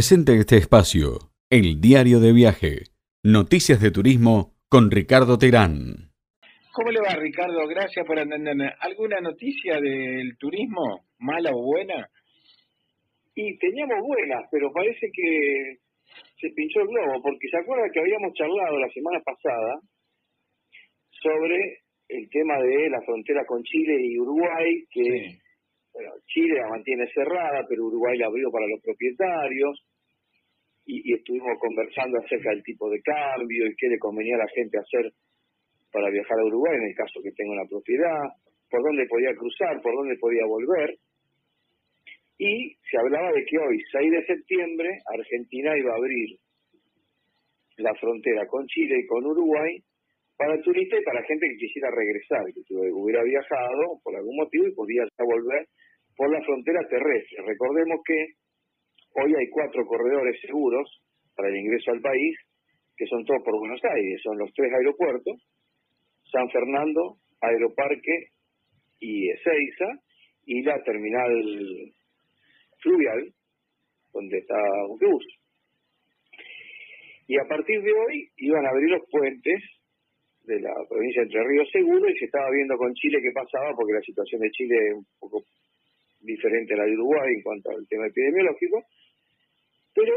Presente este espacio, el diario de viaje, noticias de turismo con Ricardo Terán. ¿Cómo le va Ricardo? Gracias por atenderme. ¿Alguna noticia del turismo, mala o buena? Y teníamos buenas, pero parece que se pinchó el globo, porque se acuerda que habíamos charlado la semana pasada sobre el tema de la frontera con Chile y Uruguay, que bueno, Chile la mantiene cerrada, pero Uruguay la abrió para los propietarios, y, estuvimos conversando acerca del tipo de cambio y qué le convenía a la gente hacer para viajar a Uruguay en el caso que tenga una propiedad, por dónde podía cruzar, por dónde podía volver. Y se hablaba de que hoy, 6 de septiembre, Argentina iba a abrir la frontera con Chile y con Uruguay para turistas y para gente que quisiera regresar, que hubiera viajado por algún motivo y podía volver por la frontera terrestre. Recordemos que hoy hay cuatro corredores seguros para el ingreso al país, que son todos por Buenos Aires, son los tres aeropuertos, San Fernando, Aeroparque y Ezeiza, y la terminal fluvial, donde está Buquebus. Y a partir de hoy iban a abrir los puentes de la provincia de Entre Ríos seguro y se estaba viendo con Chile qué pasaba porque la situación de Chile es un poco diferente a la de Uruguay en cuanto al tema epidemiológico,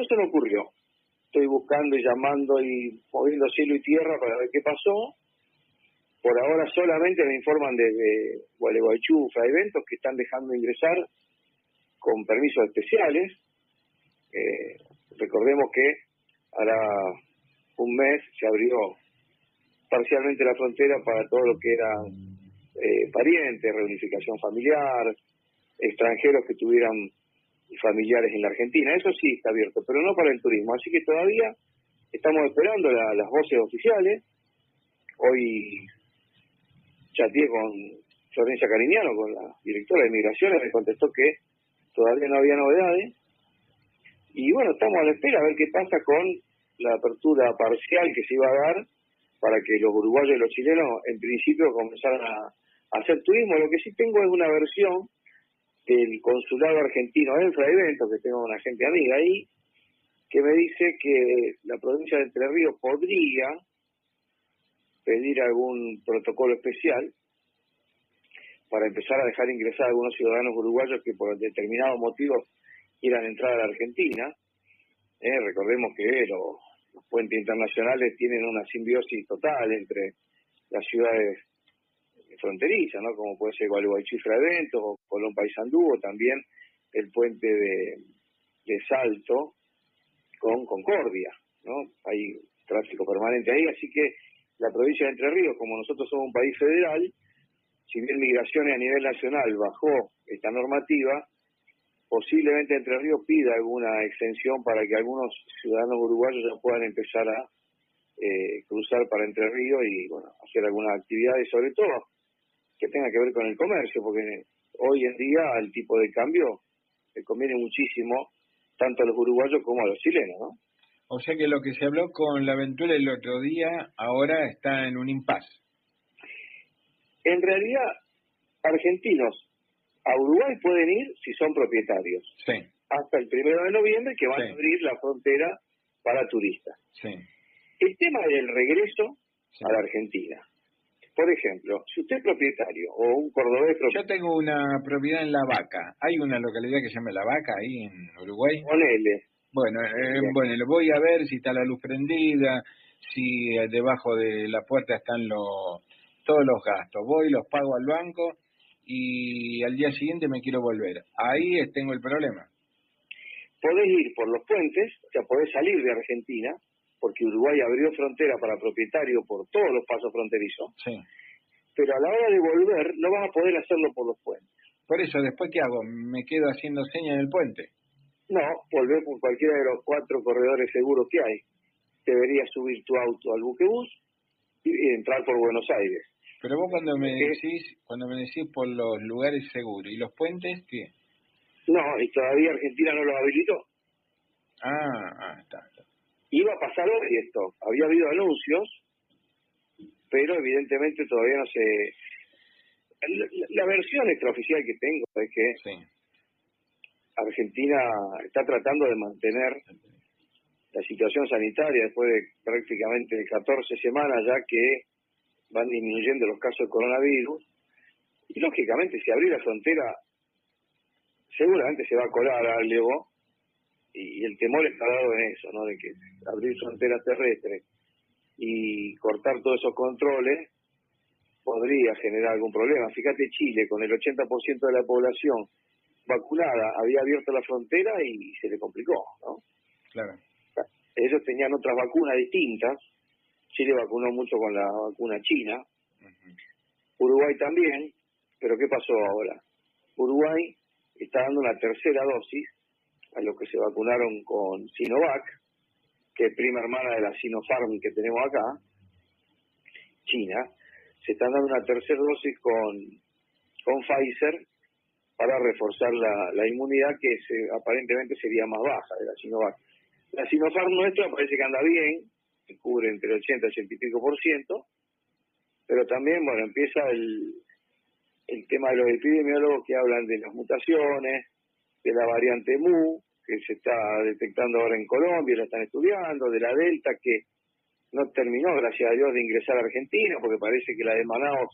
pero eso no ocurrió. Estoy buscando y llamando y moviendo cielo y tierra para ver qué pasó. Por ahora solamente me informan desde Gualeguaychú, eventos que están dejando ingresar con permisos especiales. Eh, recordemos que hará un mes se abrió parcialmente la frontera para todo lo que era eh, parientes, reunificación familiar, extranjeros que tuvieran familiares en la Argentina. Eso sí está abierto, pero no para el turismo. Así que todavía estamos esperando las voces oficiales. Hoy chateé con Florencia Cariñano, con la directora de Migraciones, me contestó que todavía no había novedades. Y bueno, estamos a la espera a ver qué pasa con la apertura parcial que se iba a dar para que los uruguayos y los chilenos en principio comenzaran a, hacer turismo. Lo que sí tengo es una versión del consulado argentino en Eventos, que tengo una gente amiga ahí, que me dice que la provincia de Entre Ríos podría pedir algún protocolo especial para empezar a dejar ingresar algunos ciudadanos uruguayos que por determinados motivos quieran entrar a la Argentina. Eh, recordemos que los puentes internacionales tienen una simbiosis total entre las ciudades fronteriza, ¿no? Como puede ser Gualeguaychú Eventos o Colón Paysandú o también el puente de, Salto con Concordia, ¿no? Hay tráfico permanente ahí, así que la provincia de Entre Ríos, como nosotros somos un país federal, si bien migraciones a nivel nacional bajó esta normativa, posiblemente Entre Ríos pida alguna extensión para que algunos ciudadanos uruguayos ya puedan empezar a eh, cruzar para Entre Ríos y bueno hacer algunas actividades, sobre todo que tenga que ver con el comercio, porque hoy en día el tipo de cambio le conviene muchísimo tanto a los uruguayos como a los chilenos, ¿no? O sea que lo que se habló con la aventura el otro día ahora está en un impasse. En realidad, argentinos a Uruguay pueden ir si son propietarios. Sí. Hasta el primero de noviembre que van a abrir la frontera para turistas. Sí. El tema del regreso a la Argentina. Por ejemplo, si usted es propietario o un cordobés propietario... Yo tengo una propiedad en La Vaca. ¿Hay una localidad que se llama La Vaca ahí en Uruguay? Ponele. Bueno, eh, bueno, lo voy a ver si está la luz prendida, si eh, debajo de la puerta están los todos los gastos. Voy, los pago al banco y al día siguiente me quiero volver. Ahí tengo el problema. Podés ir por los puentes, o sea, podés salir de Argentina, porque Uruguay abrió frontera para propietario por todos los pasos fronterizos. Sí. Pero a la hora de volver no vas a poder hacerlo por los puentes. Por eso, ¿después qué hago? ¿Me quedo haciendo señas en el puente? No, volver por cualquiera de los cuatro corredores seguros que hay. Deberías subir tu auto al buquebús y entrar por Buenos Aires. Pero vos cuando me decís, cuando me decís por los lugares seguros y los puentes, ¿qué? No, y todavía Argentina no los habilitó. Ah, ah está iba a pasar hoy esto. Había habido anuncios, pero evidentemente todavía no se... La, versión extraoficial que tengo es que Argentina está tratando de mantener la situación sanitaria después de prácticamente 14 semanas ya que van disminuyendo los casos de coronavirus. Y lógicamente, si abrir la frontera, seguramente se va a colar algo, y, el temor está dado en eso, ¿no? De que abrir fronteras terrestres y cortar todos esos controles podría generar algún problema. Fíjate, Chile, con el 80% de la población vacunada, había abierto la frontera y se le complicó, ¿no? Claro. Ellos tenían otras vacunas distintas. Chile vacunó mucho con la vacuna china. Uruguay también. Pero ¿qué pasó ahora? Uruguay está dando una tercera dosis a los que se vacunaron con Sinovac, que es prima hermana de la Sinopharm que tenemos acá, China, se están dando una tercera dosis con, con Pfizer para reforzar la, la inmunidad que se, aparentemente sería más baja de la Sinovac. La Sinopharm nuestra parece que anda bien, que cubre entre el 80 y 80 y pico por ciento, pero también, bueno, empieza el, el tema de los epidemiólogos que hablan de las mutaciones, de la variante MU, que se está detectando ahora en Colombia, la están estudiando, de la Delta, que no terminó, gracias a Dios, de ingresar a Argentina, porque parece que la de Manaus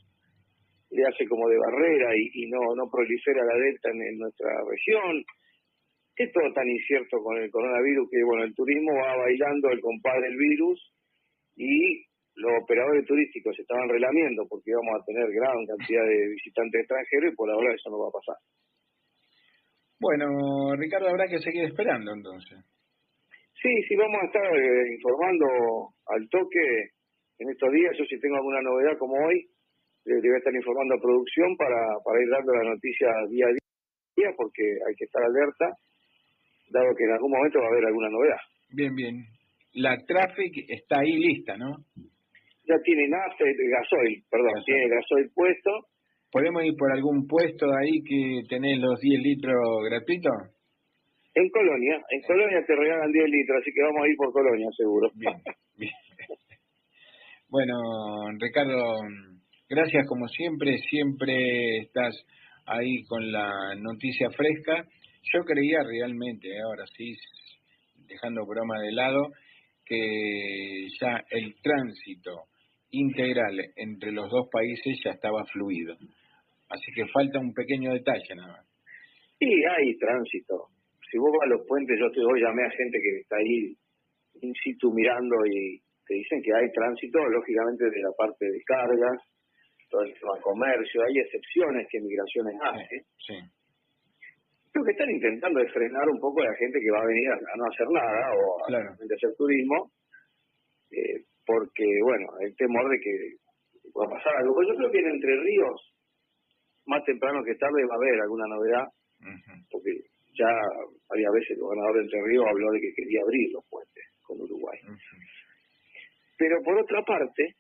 le hace como de barrera y, no, no prolifera la Delta en, nuestra región. Es todo tan incierto con el coronavirus que, bueno, el turismo va bailando el compadre del virus y los operadores turísticos se estaban relamiendo porque íbamos a tener gran cantidad de visitantes extranjeros y por ahora eso no va a pasar. Bueno, Ricardo, habrá que seguir esperando entonces. Sí, sí, vamos a estar eh, informando al toque en estos días. Yo si tengo alguna novedad como hoy, le voy a estar informando a producción para, para ir dando la noticia día a día, porque hay que estar alerta, dado que en algún momento va a haber alguna novedad. Bien, bien. La Traffic está ahí lista, ¿no? Ya tiene nafta, gasoil, perdón, tiene gasoil puesto ¿Podemos ir por algún puesto ahí que tenés los 10 litros gratuitos? En Colonia, en Colonia te regalan 10 litros, así que vamos a ir por Colonia seguro. Bien, bien. Bueno, Ricardo, gracias como siempre, siempre estás ahí con la noticia fresca. Yo creía realmente, ahora sí, dejando broma de lado, que ya el tránsito integral entre los dos países ya estaba fluido. Así que falta un pequeño detalle nada más. Sí, hay tránsito. Si vos vas a los puentes, yo te hoy llamé a gente que está ahí in situ mirando y te dicen que hay tránsito, lógicamente de la parte de cargas, todo el tema comercio, hay excepciones que migraciones hace. Sí. Creo que están intentando de frenar un poco a la gente que va a venir a, no hacer nada o a, hacer turismo, eh, porque, bueno, el temor de que pueda pasar algo. Yo creo que en Entre Ríos más temprano que tarde va a haber alguna novedad, porque ya había veces el gobernador de Entre Ríos habló de que quería abrir los puentes con Uruguay. Pero por otra parte,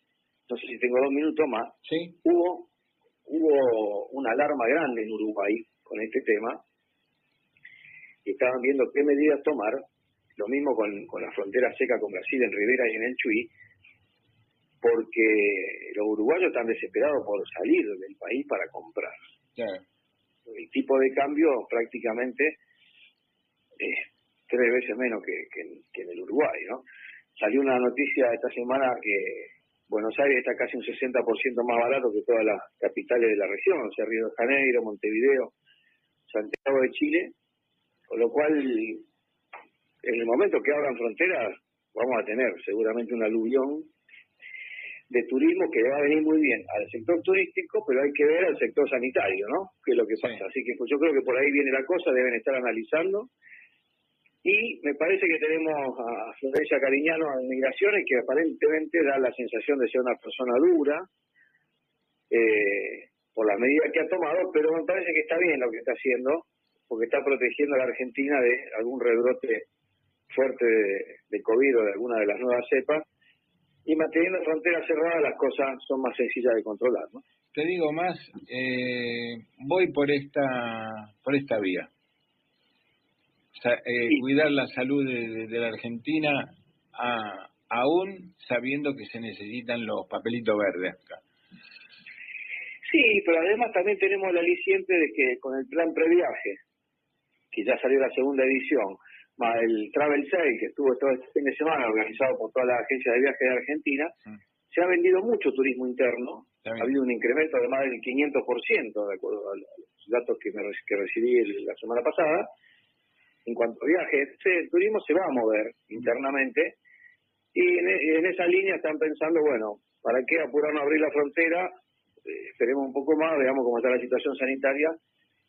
no sé si tengo dos minutos más, ¿Sí? hubo, hubo una alarma grande en Uruguay con este tema, y estaban viendo qué medidas tomar, lo mismo con, con la frontera seca con Brasil en Rivera y en el Chuy, porque los uruguayos están desesperados por salir del país para comprar. El tipo de cambio prácticamente es tres veces menos que, en el Uruguay, ¿no? Salió una noticia esta semana que Buenos Aires está casi un 60% más barato que todas las capitales de la región, o sea, Río de Janeiro, Montevideo, Santiago de Chile, con lo cual en el momento que abran fronteras vamos a tener seguramente un aluvión de turismo que va a venir muy bien al sector turístico, pero hay que ver al sector sanitario, ¿no? Que es lo que pasa. Así que pues, yo creo que por ahí viene la cosa, deben estar analizando. Y me parece que tenemos a Florencia Cariñano en Migraciones, que aparentemente da la sensación de ser una persona dura eh, por las medidas que ha tomado, pero me parece que está bien lo que está haciendo, porque está protegiendo a la Argentina de algún rebrote fuerte de, de COVID o de alguna de las nuevas cepas y manteniendo fronteras cerradas las cosas son más sencillas de controlar, ¿no? Te digo más, eh, voy por esta por esta vía. Eh, cuidar la salud de, la Argentina aún sabiendo que se necesitan los papelitos verdes acá. Sí, pero además también tenemos el aliciente de que con el plan previaje que ya salió la segunda edición, más el Travel Sale, que estuvo todo este fin de semana organizado por toda la agencia de viajes de Argentina, se ha vendido mucho turismo interno, ha habido un incremento de más del 500%, de acuerdo a los datos que, me, que recibí la semana pasada. En cuanto a viajes, el turismo se va a mover internamente. Y en, esa línea están pensando, bueno, ¿para qué apurarnos a abrir la frontera? Eh, esperemos un poco más, veamos cómo está la situación sanitaria,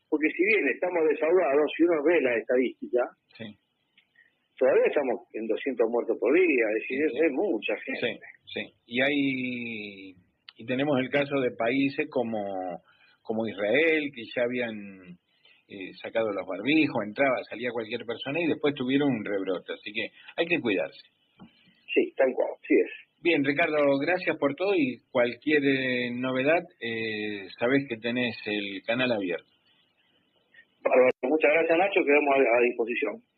porque si bien estamos desahogados, si uno ve la estadística, todavía estamos en 200 muertos por día, es decir, es, mucha gente. Sí, sí. Y hay y tenemos el caso de países como, como Israel, que ya habían eh, sacado los barbijos, entraba, salía cualquier persona y después tuvieron un rebrote, así que hay que cuidarse. Sí, tal cual, sí es. Bien, Ricardo, gracias por todo y cualquier eh, novedad, eh, sabes que tenés el canal abierto. muchas gracias Nacho, quedamos a disposición.